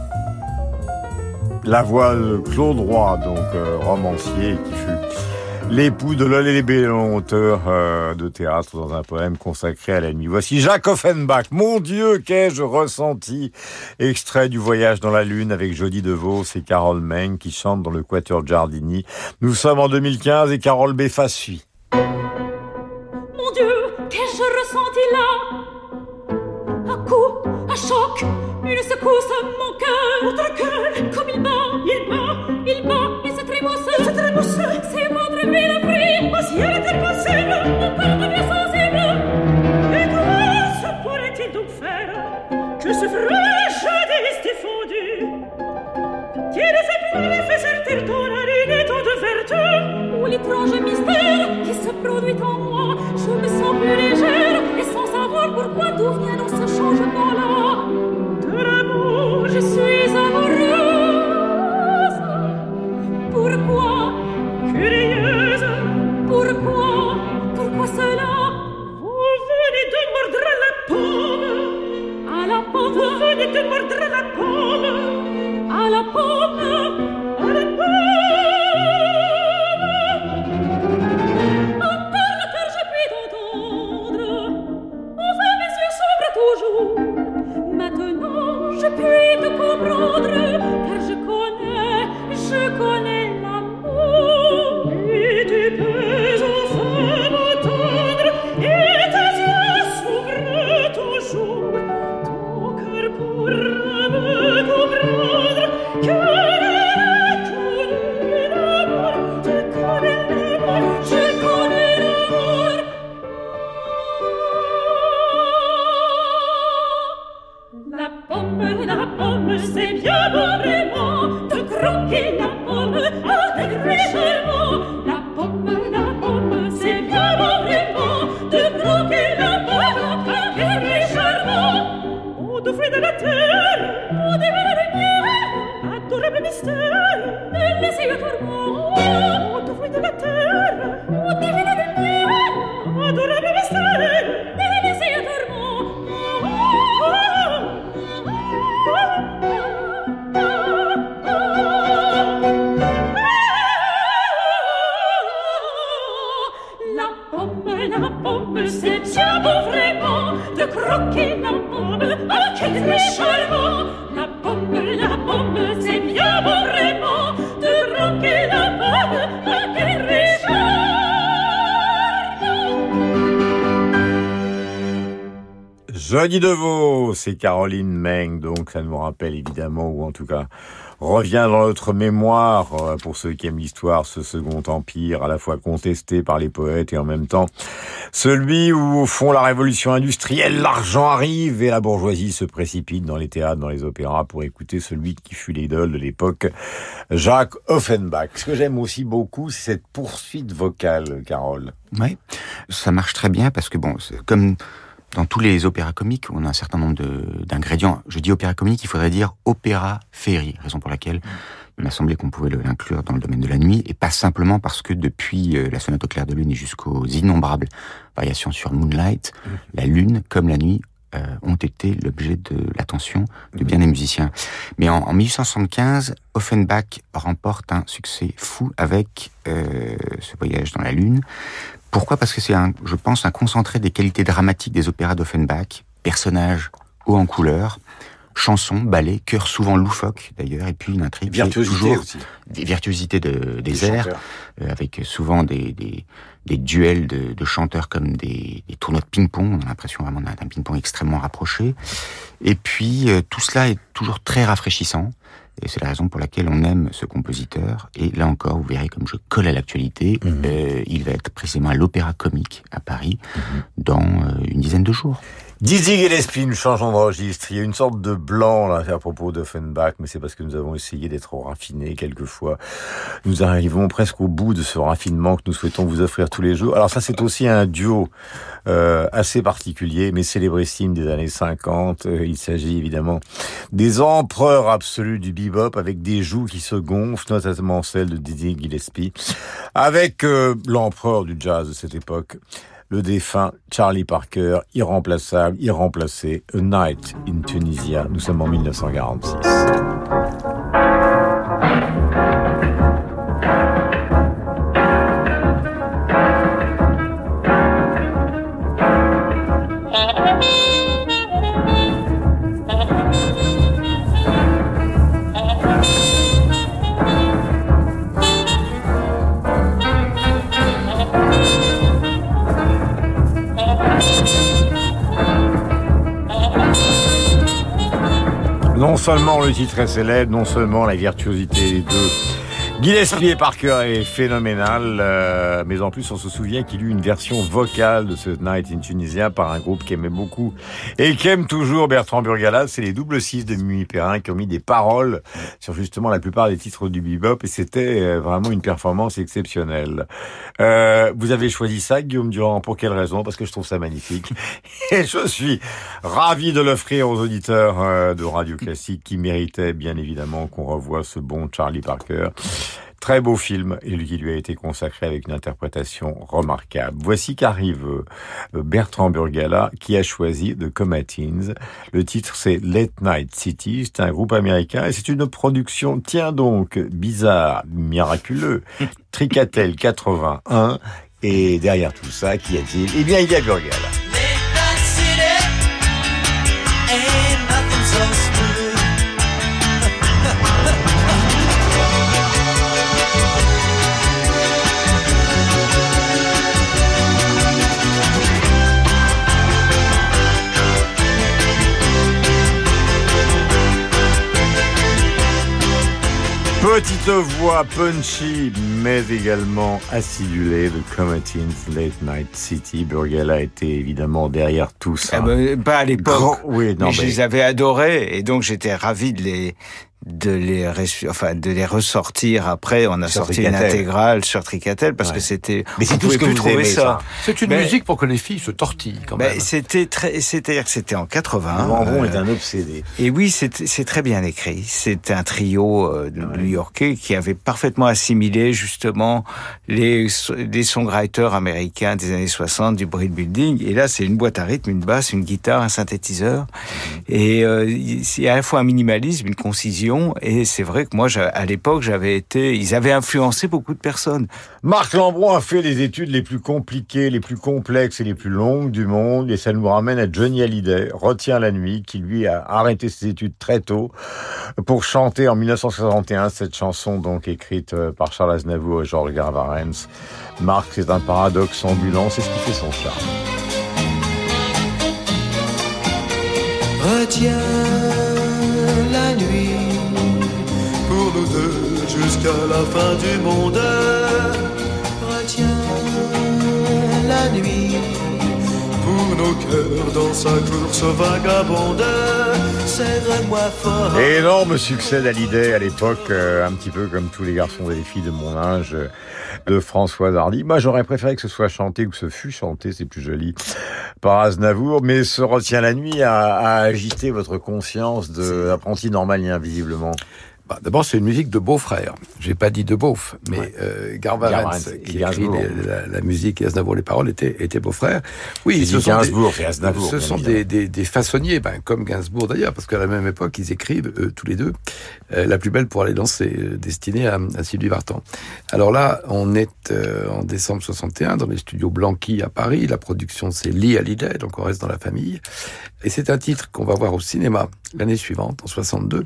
La voix de Claude Roy, donc euh, romancier qui fut l'époux de Lolé Lébélon, auteur euh, de théâtre dans un poème consacré à nuit. Voici Jacques Offenbach. Mon Dieu, qu'ai-je ressenti? Extrait du Voyage dans la Lune avec Jody DeVos et Carole Meng qui chantent dans le Quatuor Giardini. Nous sommes en 2015 et Carole Beffa suit. Mon Dieu, qu'ai-je ressenti là? Un coup, un choc, une secousse, mon cœur, votre cœur, comme il bat, il bat, produit en moi. Je me sens plus légère et sans savoir pourquoi D'où vient dans ce changement-là Oh, de fruits de C'est Caroline Meng, donc ça nous rappelle évidemment, ou en tout cas revient dans notre mémoire, euh, pour ceux qui aiment l'histoire, ce second empire, à la fois contesté par les poètes et en même temps celui où, au fond, la révolution industrielle, l'argent arrive et la bourgeoisie se précipite dans les théâtres, dans les opéras pour écouter celui qui fut l'idole de l'époque, Jacques Offenbach. Ce que j'aime aussi beaucoup, c'est cette poursuite vocale, Carole. Ouais, ça marche très bien parce que bon, comme dans tous les opéras comiques, on a un certain nombre de- d'ingrédients. Je dis opéra comique, il faudrait dire opéra féerie, raison pour laquelle il m'a semblé qu'on pouvait l'inclure dans le domaine de la nuit, et pas simplement parce que depuis euh, la sonate au clair de lune et jusqu'aux innombrables variations sur Moonlight, la lune, comme la nuit, euh, ont été l'objet de l'attention de bien des musiciens. Mais en, en 1875, Offenbach remporte un succès fou avec euh, ce voyage dans la lune. Pourquoi? Parce que c'est, un, je pense, un concentré des qualités dramatiques des opéras d'Offenbach, personnages haut en couleur, chansons, ballets, chœurs souvent loufoques d'ailleurs, et puis une intrigue Virtuosité toujours aussi. des virtuosités de, des, Des airs, euh, avec souvent des, des, des duels de, de chanteurs comme des, des tournois de ping-pong. On a l'impression vraiment d'un d'un ping-pong extrêmement rapproché. Et puis euh, tout cela est toujours très rafraîchissant. Et c'est la raison pour laquelle on aime ce compositeur. Et là encore, vous verrez comme je colle à l'actualité, euh, il va être précisément à l'Opéra Comique à Paris dans euh, une dizaine de jours. Dizzy Gillespie, nous changeons de registre. Il y a une sorte de blanc là à propos d'Offenbach, mais c'est parce que nous avons essayé d'être raffinés quelquefois. Nous arrivons presque au bout de ce raffinement que nous souhaitons vous offrir tous les jours. Alors ça, c'est aussi un duo euh, assez particulier, mais célébrissime des années 50. Euh, il s'agit évidemment des empereurs absolus du bebop avec des joues qui se gonflent, notamment celle de Dizzy Gillespie, avec euh, l'empereur du jazz de cette époque le défunt Charlie Parker, irremplaçable, irremplacé, A Night in Tunisia. Nous sommes en 1946. Non seulement le titre est célèbre, non seulement la virtuosité des Gillespie Parker est phénoménal, euh, mais en plus on se souvient qu'il eut une version vocale de ce Night in Tunisien par un groupe qui aimait beaucoup et qui aime toujours Bertrand Burgalas, c'est les double six de Mimi Perrin qui ont mis des paroles sur justement la plupart des titres du bebop et c'était euh, vraiment une performance exceptionnelle. Euh, vous avez choisi ça, Guillaume Durand, pour quelle raison? Parce que je trouve ça magnifique et je suis ravi de l'offrir aux auditeurs euh, de Radio Classique qui méritaient bien évidemment qu'on revoie ce bon Charlie Parker. Très beau film et qui lui a été consacré avec une interprétation remarquable. Voici qu'arrive euh, Bertrand Burgala qui a choisi The Comatines. Le titre c'est Late Night City, c'est un groupe américain et c'est une production, tiens donc, bizarre, miraculeux, Tricatel 81 et derrière tout ça, qu'y a-t-il? Eh bien, il y a Burgala. Petite voix punchy, mais également acidulée de Comatines Late Night City. Burgala était évidemment derrière tout ça. Ah ben, pas à l'époque. Oui, non, mais je mais- les avais adorés et donc j'étais ravi de les de les enfin de les ressortir après on a Sur sorti une Tricatel. intégrale sur Tricatel parce Ouais. que c'était Mais c'est tout ce que vous trouver aimez, ça, ça. C'est une Mais- musique pour que les filles se tortillent quand même. c'était très c'est-à-dire que c'était en 80 Lambron euh, est un obsédé. et oui, c'est c'est très bien écrit. C'est un trio euh, de New-Yorkais qui avait parfaitement assimilé justement les, les songwriters américains des années 60 du Brill Building. Et là, c'est une boîte à rythme, une basse, une guitare, un synthétiseur. Et euh, c'est à la fois un minimalisme, une concision. Et c'est vrai que moi, à l'époque, j'avais été... Ils avaient influencé beaucoup de personnes. Marc Lambron a fait les études les plus compliquées, les plus complexes et les plus longues du monde, et ça nous ramène à Johnny Hallyday, Retiens la nuit, qui lui a arrêté ses études très tôt pour chanter en 1961 cette chanson donc écrite euh, par Charles Aznavour et Georges Garvarens. Marc, c'est un paradoxe ambulant, c'est ce qui fait son charme. Retiens jusqu'à la fin du monde. Retiens la nuit pour nos cœurs dans sa course vagabonde. Serre-moi fort. Énorme succès d'Hallyday à l'époque, euh, un petit peu comme tous les garçons et les filles de mon âge, euh, de Françoise Hardy. Moi, j'aurais préféré que ce soit chanté ou que ce fût chanté, c'est plus joli, par Aznavour, mais ce retient la nuit a, a agité votre conscience d'apprenti normalien, visiblement. Bah, D'abord, c'est une musique de beau-frère. J'ai pas dit de beauf, mais euh, Garvarens, Garvarens et qui écrit les- la, la musique et Aznavour les paroles, étaient, étaient beaux-frères. Oui, ce sont Gainsbourg, des, Aznavour, Ce sont des, des, des façonniers, ben, comme Gainsbourg d'ailleurs, parce qu'à la même époque, ils écrivent eux, tous les deux euh, La plus belle pour aller danser, euh, destinée à, à Sylvie Vartan. Alors là, on est euh, en décembre 61 dans les studios Blanqui à Paris. La production, c'est Lee Hallyday, donc on reste dans la famille. Et c'est un titre qu'on va voir au cinéma l'année suivante, en 62,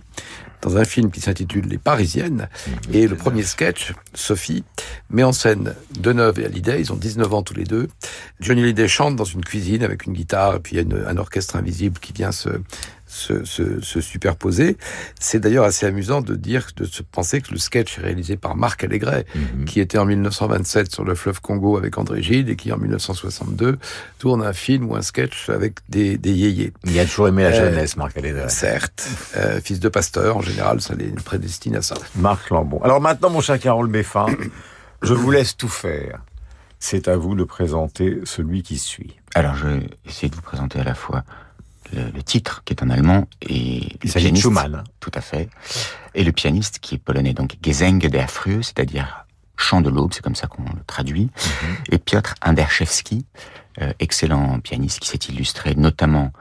dans un film qui s'intitule Les Parisiennes. Et le premier sketch, Sophie, met en scène Deneuve et Hallyday. Ils ont 19 ans tous les deux. Johnny Hallyday chante dans une cuisine avec une guitare et puis il y a une- un orchestre invisible qui vient se, se, se, se superposer. C'est d'ailleurs assez amusant de dire, de se penser que le sketch est réalisé par Marc Allégret, qui était en 1927 sur le fleuve Congo avec André Gide et qui en 1962 tourne un film ou un sketch avec des, des yéyés. Il a toujours aimé la Euh, jeunesse, Marc Hallyday. Certes, euh, fils de pasteur, en général, ça les prédestine à ça. Marc Lambon. Alors maintenant, mon cher Carole Beffin, je vous laisse tout faire. C'est à vous de présenter celui qui suit. Alors, je vais essayer de vous présenter à la fois le, le titre, qui est en allemand, et le pianiste, Schumann. Tout à fait. Et le pianiste, qui est polonais, donc Gesang der Früh, c'est-à-dire chant de l'aube, c'est comme ça qu'on le traduit. Et Piotr Anderszewski, euh, excellent pianiste qui s'est illustré notamment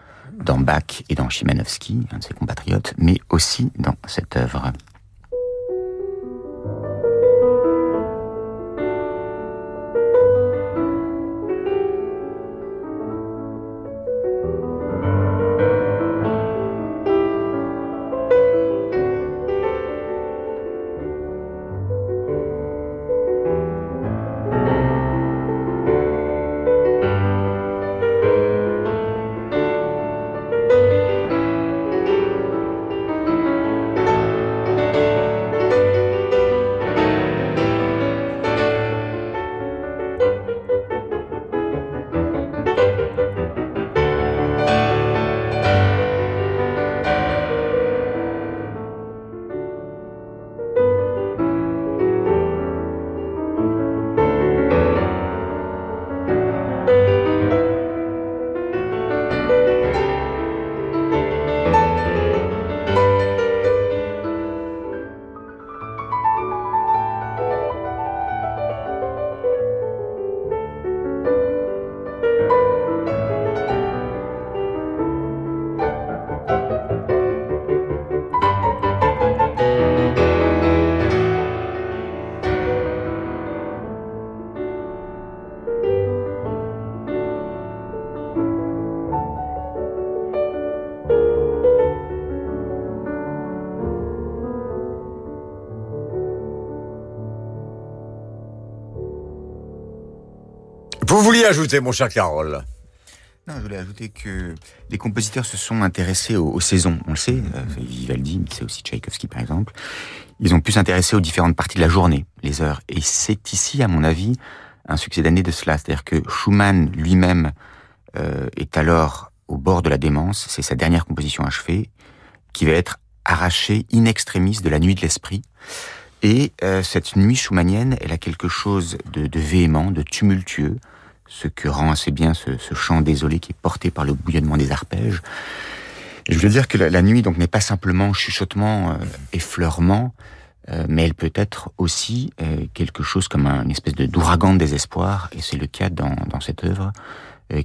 dans Bach et dans Chimanovski, un de ses compatriotes, mais aussi dans cette œuvre. Ajouter, mon cher Carole? Non, je voulais ajouter que les compositeurs se sont intéressés aux, saisons. On le sait, euh, Vivaldi, mais c'est aussi Tchaïkovski par exemple. Ils ont pu s'intéresser aux différentes parties de la journée, les heures. Et c'est ici, à mon avis, un succès d'année de cela. C'est-à-dire que Schumann lui-même euh, est alors au bord de la démence. C'est sa dernière composition achevée, qui va être arrachée in extremis de la nuit de l'esprit. Et euh, cette nuit schumannienne, elle a quelque chose de, de véhément, de tumultueux, ce que rend assez bien ce, chant désolé qui est porté par le bouillonnement des arpèges. je veux dire que la, nuit donc n'est pas simplement chuchotement, euh, effleurement, euh, mais elle peut être aussi euh, quelque chose comme une espèce de d'ouragan de désespoir, et c'est le cas dans, dans cette œuvre,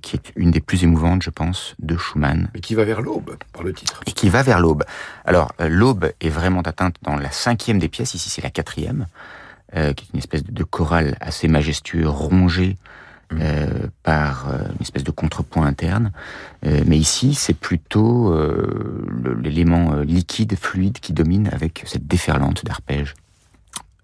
qui est une des plus émouvantes, je pense, de Schumann. Mais qui va vers l'aube, par le titre. Et qui va vers l'aube. Alors, l'aube est vraiment atteinte dans la cinquième des pièces, ici c'est la quatrième, qui est une espèce de chorale assez majestueux, rongé euh, par euh, une espèce de contrepoint interne. Euh, mais ici, c'est plutôt l'élément liquide, fluide qui domine avec cette déferlante d'arpèges.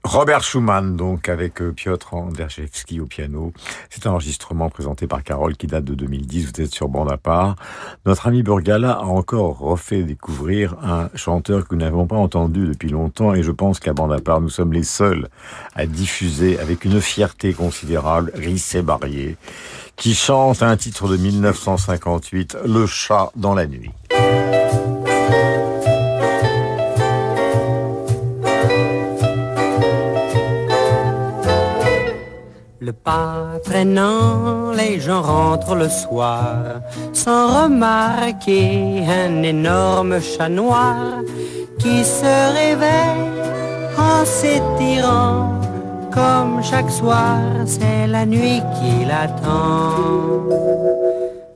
Robert Schumann, donc, avec euh, Piotr Anderjewski au piano. C'est un enregistrement présenté par Carole qui date de 2010. Vous êtes sur bande à part. Notre ami Burgala a encore refait découvrir un chanteur que nous n'avons pas entendu depuis longtemps et je pense qu'à bande à part, nous sommes les seuls à diffuser avec une fierté considérable Rissé Barrier qui chante un titre de 1958, Le chat dans la nuit. Le pas traînant, les gens rentrent le soir sans remarquer un énorme chat noir qui se réveille en s'étirant comme chaque soir, c'est la nuit qui l'attend.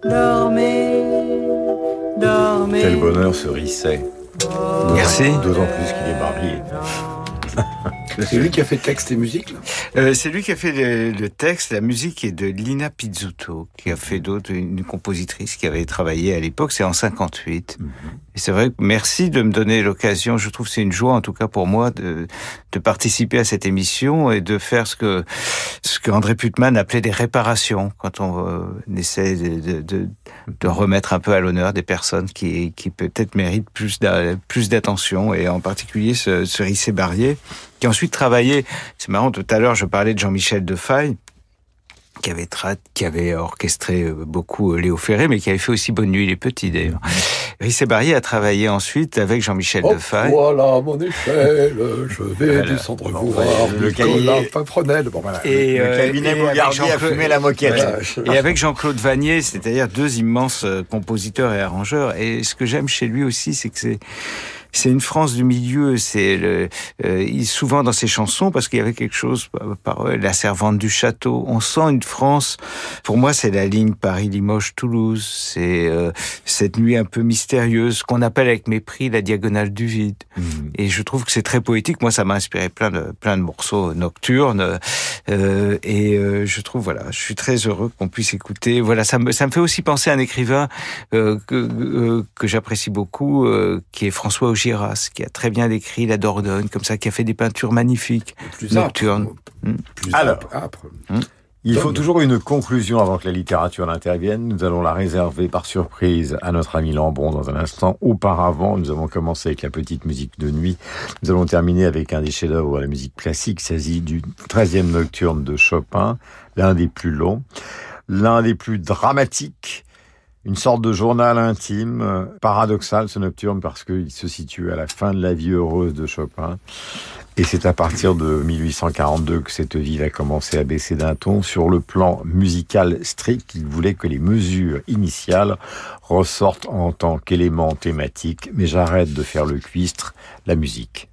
Dormez, dormez. Quel bonheur ce risset. Merci. D'autant plus qu'il est marié. C'est lui qui a fait texte et musique là? Euh, C'est lui qui a fait le, texte, la musique est de Lina Pizzuto, qui a fait d'autres, une compositrice qui avait travaillé à l'époque, c'est en 58. Mhm. Et c'est vrai, merci de me donner l'occasion, je trouve que c'est une joie en tout cas pour moi de, de participer à cette émission et de faire ce que ce que André Putman appelait des réparations, quand on, euh, essaie de, de, de, remettre un peu à l'honneur des personnes qui, qui peut-être méritent plus d'attention, et en particulier ce, ce Rissé Barrier, qui ensuite travaillé, c'est marrant, tout à l'heure je parlais de Jean-Michel Defaille, qui avait, qui avait orchestré euh, beaucoup euh, Léo Ferré, mais qui avait fait aussi Bonne Nuit les Petits d'ailleurs. Rissé Barrier a travaillé ensuite avec Jean-Michel oh, Defaille. Voilà mon échelle, je vais descendre voir le cabinet Bon, voilà. Et, le euh, cabinet Bougardier a fumé la moquette. Et avec Jean-Claude Vanier, c'est-à-dire deux immenses compositeurs et arrangeurs. Et ce que j'aime chez lui aussi, c'est que c'est c'est une France du milieu. C'est le, euh, souvent dans ses chansons parce qu'il y avait quelque chose par, la servante du château. On sent une France. Pour moi, c'est la ligne Paris-Limoges-Toulouse. C'est euh, cette nuit un peu mystérieuse qu'on appelle avec mépris la diagonale du vide. Mmh. Et je trouve que c'est très poétique. Moi, ça m'a inspiré plein de plein de morceaux nocturnes. Euh, et euh, je trouve voilà, je suis très heureux qu'on puisse écouter. Voilà, ça me ça me fait aussi penser à un écrivain euh, que que j'apprécie beaucoup, qui est François Giras, qui a très bien décrit la Dordogne, comme ça, qui a fait des peintures magnifiques, plus nocturnes. Hmm. Alors, hmm. il faut toujours une conclusion avant que la littérature n'intervienne. Nous allons la réserver par surprise à notre ami Lambron dans un instant. Auparavant, nous avons commencé avec la petite musique de nuit. Nous allons terminer avec un des chefs-d'œuvre de la musique classique. Il s'agit du 13e nocturne de Chopin, l'un des plus longs, l'un des plus dramatiques une sorte de journal intime, euh, paradoxal ce nocturne parce qu'il se situe à la fin de la vie heureuse de Chopin. Et c'est à partir de 1842 que cette vie va commencer à baisser d'un ton. Sur le plan musical strict, il voulait que les mesures initiales ressortent en tant qu'élément thématique. Mais j'arrête de faire le cuistre, la musique.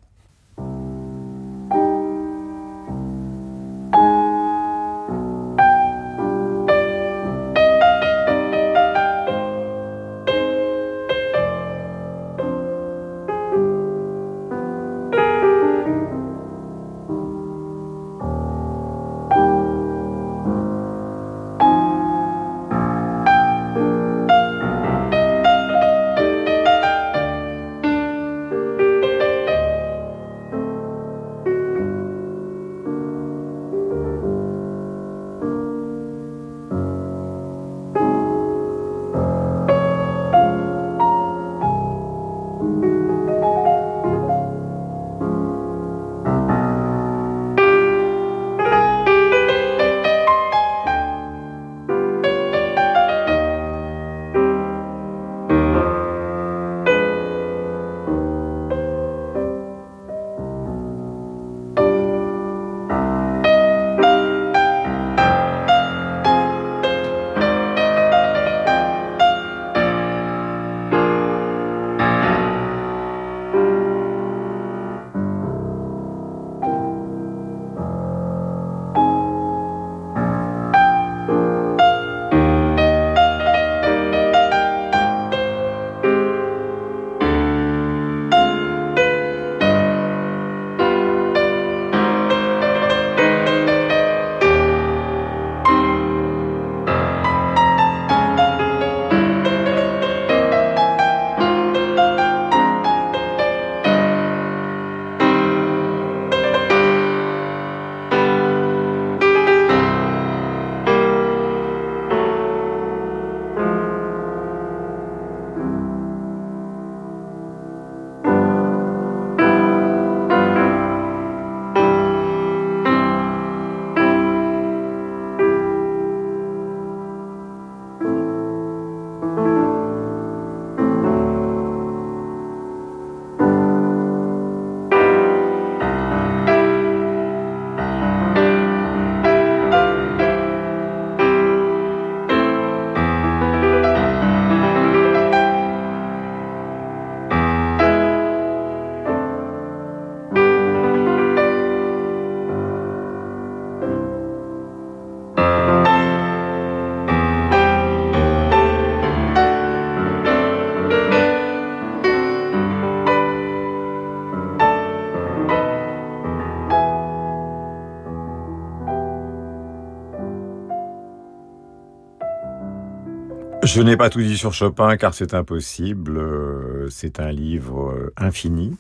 Je n'ai pas tout dit sur Chopin car c'est impossible. Euh, c'est un livre euh, infini,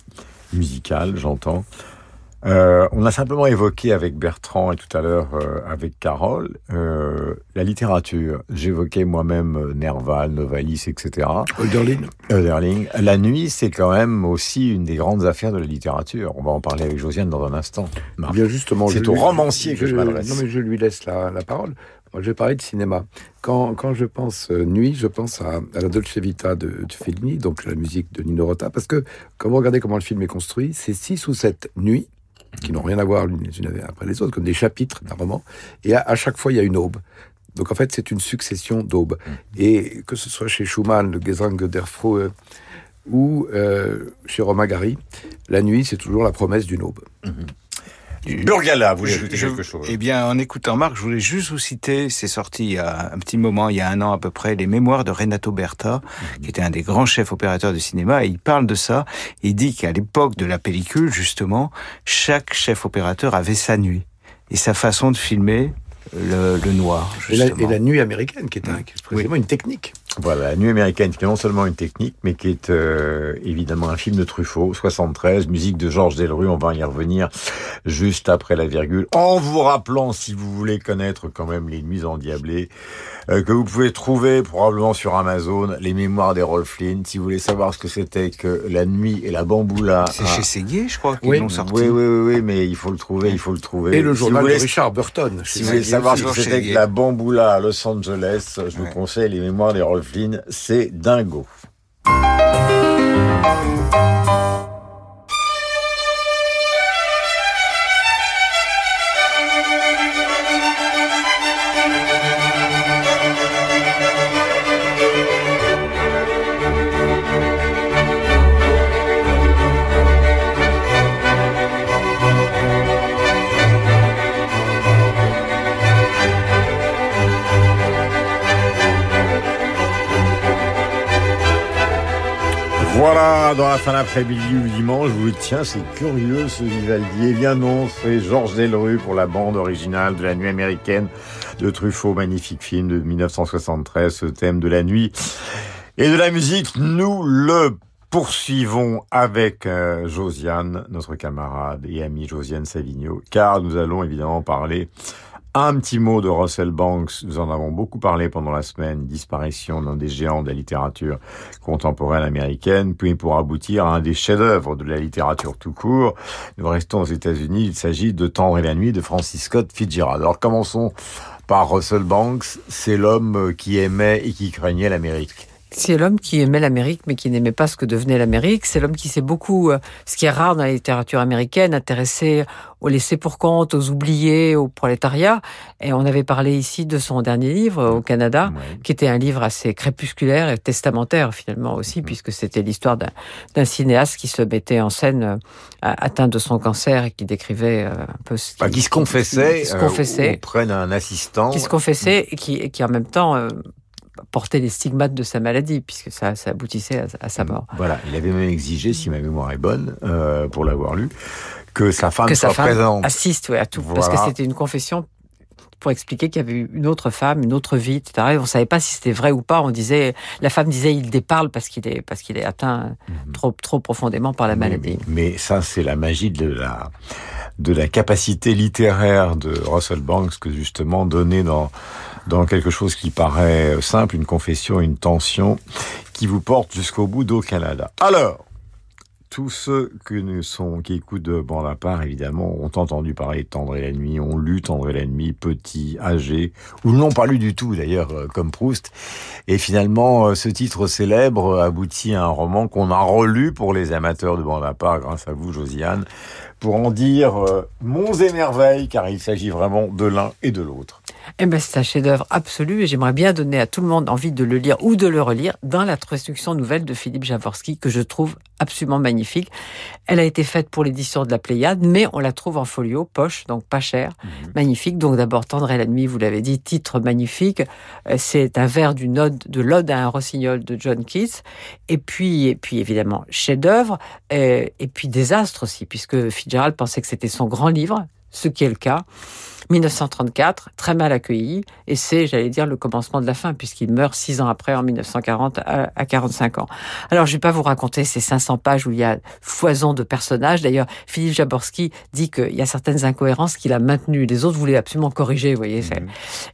musical, j'entends. Euh, on a simplement évoqué avec Bertrand et tout à l'heure euh, avec Carole euh, la littérature. J'évoquais moi-même Nerval, Novalis, etc. Hölderlin. Hölderlin. La nuit, c'est quand même aussi une des grandes affaires de la littérature. On va en parler avec Josiane dans un instant. Marc. Bien justement, c'est au romancier que je, Non m'adresse. mais je lui laisse la, la parole. Moi, je vais parler de cinéma. Quand, quand je pense euh, nuit, je pense à, à la Dolce Vita de, de Fellini, donc la musique de Nino Rota, parce que quand vous regardez comment le film est construit, c'est six ou sept nuits qui n'ont rien à voir l'une les unes après les autres, comme des chapitres d'un roman, et à, à chaque fois il y a une aube. Donc en fait, c'est une succession d'aubes. Et que ce soit chez Schumann, le Gesang der Frohe, ou euh, chez Romain Gary, la nuit, c'est toujours la promesse d'une aube. Burgala, vous voulez Je- ajouter je- quelque chose Eh bien, en écoutant Marc, je voulais juste vous citer, c'est sorti il y a un petit moment, il y a un an à peu près, les mémoires de Renato Berta, qui était un des grands chefs opérateurs de cinéma, et il parle de ça. Il dit qu'à l'époque de la pellicule, justement, chaque chef opérateur avait sa nuit et sa façon de filmer le, le noir. Et la, Justement. et la nuit américaine, qui est, un, qui est précisément une technique. Voilà, La Nuit américaine, qui est non seulement une technique, mais qui est euh, évidemment un film de Truffaut, 73, musique de Georges Delru, on va y revenir juste après la virgule, en vous rappelant, si vous voulez connaître quand même les nuits endiablées, euh, que vous pouvez trouver probablement sur Amazon, les mémoires d'Errol Flynn, si vous voulez savoir ce que c'était que la nuit et la bamboula. C'est à- chez Séguier, je crois, qu'ils oui, l'ont sorti. Oui, oui, oui, oui, mais il faut le trouver, il faut le trouver. Et le journal voulez- de Richard Burton. Si chez vous voulez savoir ce que c'était que la bamboula à Los Angeles, je vous conseille les mémoires d'Errol C'est dingo. Voilà, dans la fin d'après-midi ou dimanche, vous tiens, c'est curieux ce Vivaldi. Eh bien non, c'est Georges Delru pour la bande originale de La Nuit américaine de Truffaut, magnifique film de 1973, ce thème de la nuit et de la musique. Nous le poursuivons avec euh, Josiane, notre camarade et amie Josiane Savigno, car nous allons évidemment parler un petit mot de Russell Banks, nous en avons beaucoup parlé pendant la semaine, disparition d'un des géants de la littérature contemporaine américaine, puis pour aboutir à un des chefs-d'œuvre de la littérature tout court, nous restons aux États-Unis, il s'agit de Tendre et la nuit de Francis Scott Fitzgerald. Alors commençons par Russell Banks, c'est l'homme qui aimait et qui craignait l'Amérique. C'est l'homme qui aimait l'Amérique, mais qui n'aimait pas ce que devenait l'Amérique. C'est l'homme qui s'est beaucoup, euh, ce qui est rare dans la littérature américaine, intéressé aux laissés pour compte, aux oubliés, au prolétariat. Et on avait parlé ici de son dernier livre au Canada, qui était un livre assez crépusculaire et testamentaire finalement aussi, puisque c'était l'histoire d'un cinéaste qui se mettait en scène euh, atteint de son cancer et qui décrivait euh, un peu ce Enfin, qui se confessait, qui se euh, confessait auprès d'un assistant. qui se confessait et qui, et qui en même temps euh, portait les stigmates de sa maladie, puisque ça, ça aboutissait à, à sa mort. Voilà, il avait même exigé, si ma mémoire est bonne, euh, pour l'avoir lu, que sa femme que sa soit femme présente. assiste ouais, à tout, parce que c'était une confession pour expliquer qu'il y avait eu une autre femme, une autre vie, etc. Et on savait pas si c'était vrai ou pas. On disait, la femme disait, il déparle parce qu'il est, parce qu'il est atteint trop, trop profondément par la maladie. Mais ça, c'est la magie de la de la capacité littéraire de Russell Banks que justement donner dans dans quelque chose qui paraît simple, une confession, une tension qui vous porte jusqu'au bout d'au Canada. Alors, tous ceux que nous sont, qui écoutent de Bande à part, évidemment, ont entendu parler de Tendre et la nuit, ont lu Tendre et la nuit, petits, âgés, ou n'ont pas lu du tout d'ailleurs, euh, comme Proust. Et finalement, euh, ce titre célèbre aboutit à un roman qu'on a relu pour les amateurs de Bande à part, grâce à vous, Josiane, pour en dire euh, monts et merveilles, car il s'agit vraiment de l'un et de l'autre. Eh ben, c'est un chef-d'œuvre absolu et j'aimerais bien donner à tout le monde envie de le lire ou de le relire dans la traduction nouvelle de Philippe Javorski que je trouve absolument magnifique. Elle a été faite pour l'édition de la Pléiade, mais on la trouve en folio, poche, donc pas cher, magnifique. Donc d'abord Tendre et la nuit, vous l'avez dit, titre magnifique. Euh, C'est un vers d'une ode, de l'ode à un rossignol de John Keats. Et puis, et puis évidemment chef-d'œuvre, euh, et puis désastre aussi, puisque Fitzgerald pensait que c'était son grand livre ce qui est le cas. 1934, très mal accueilli, et c'est, j'allais dire, le commencement de la fin, puisqu'il meurt six ans après, en 1940, à, 45 ans. Alors, je vais pas vous raconter ces 500 pages où il y a foison de personnages. D'ailleurs, Philippe Jaborski dit qu'il y a certaines incohérences qu'il a maintenues. Les autres voulaient absolument corriger, vous voyez. Mhm.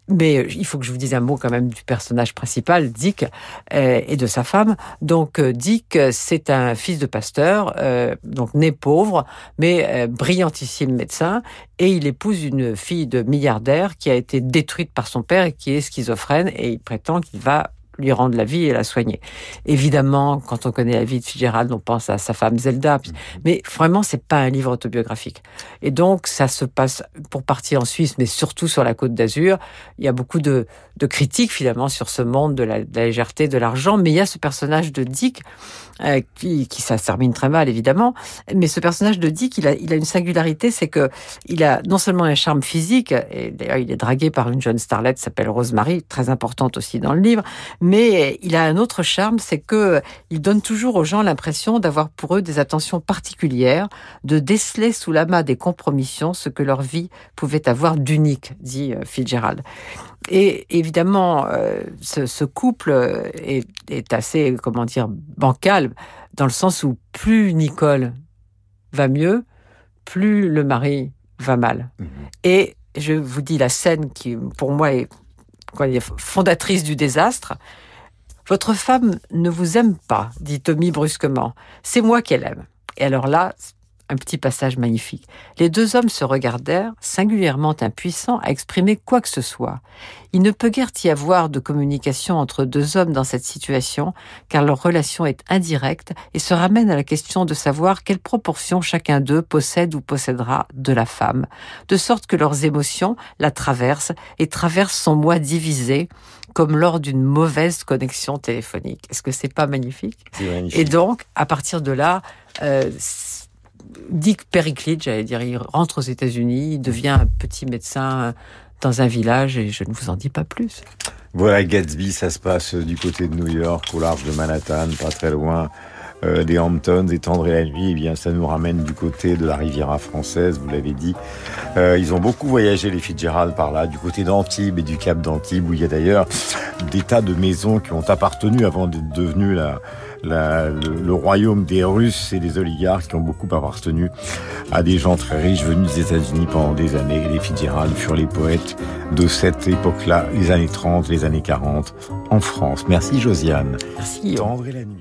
Mais euh, il faut que je vous dise un mot quand même du personnage principal, Dick, euh, et de sa femme. Donc, euh, Dick, c'est un fils de pasteur, donc né pauvre, mais brillantissime médecin, et il épouse une fille de milliardaire qui a été détruite par son père et qui est schizophrène et il prétend qu'il va lui rendre la vie et la soigner. Évidemment, quand on connaît la vie de Fitzgerald, on pense à sa femme Zelda, mhm. mais vraiment, c'est pas un livre autobiographique. Et donc, ça se passe pour partie en Suisse, mais surtout sur la Côte d'Azur. Il y a beaucoup de, de critiques finalement sur ce monde de la, de la légèreté, de l'argent, mais il y a ce personnage de Dick euh, qui, qui, ça termine très mal évidemment. Mais ce personnage de Dick, il a, il a une singularité, c'est que il a non seulement un charme physique, et d'ailleurs il est dragué par une jeune starlette qui s'appelle Rosemary, très importante aussi dans le livre, mais il a un autre charme, c'est que il donne toujours aux gens l'impression d'avoir pour eux des attentions particulières, de déceler sous l'amas des compromissions ce que leur vie pouvait avoir d'unique, dit euh, Fitzgerald. Et évidemment, euh, ce, ce, couple est, est, assez, comment dire, bancal, dans le sens où plus Nicole va mieux, plus le mari va mal. Mhm. Et je vous dis la scène qui, pour moi, est fondatrice du désastre. Votre femme ne vous aime pas, dit Tommy brusquement. C'est moi qu'elle aime. Et alors là, un petit passage magnifique. Les deux hommes se regardèrent, singulièrement impuissants à exprimer quoi que ce soit. Il ne peut guère y avoir de communication entre deux hommes dans cette situation, car leur relation est indirecte et se ramène à la question de savoir quelle proportion chacun d'eux possède ou possédera de la femme, de sorte que leurs émotions la traversent et traversent son moi divisé, comme lors d'une mauvaise connexion téléphonique. Est-ce que c'est pas magnifique, magnifique Et donc, à partir de là, euh, Dick Periclite, j'allais dire, il rentre aux États-Unis, il devient un petit médecin dans un village et je ne vous en dis pas plus. Voilà, Gatsby, ça se passe du côté de New York, au large de Manhattan, pas très loin euh, des Hamptons, des Tendre et la nuit. Eh bien, ça nous ramène du côté de la Riviera française, vous l'avez dit. Euh, ils ont beaucoup voyagé, les Fitzgerald, par là, du côté d'Antibes et du Cap d'Antibes, où il y a d'ailleurs des tas de maisons qui ont appartenu avant d'être devenues la le, royaume des Russes et des oligarques qui ont beaucoup appartenu à des gens très riches venus des États-Unis pendant des années. Les Fitzgerald furent les poètes de cette époque-là, les années 30, les années 40, en France. Merci Josiane. Merci. Tendre nuit.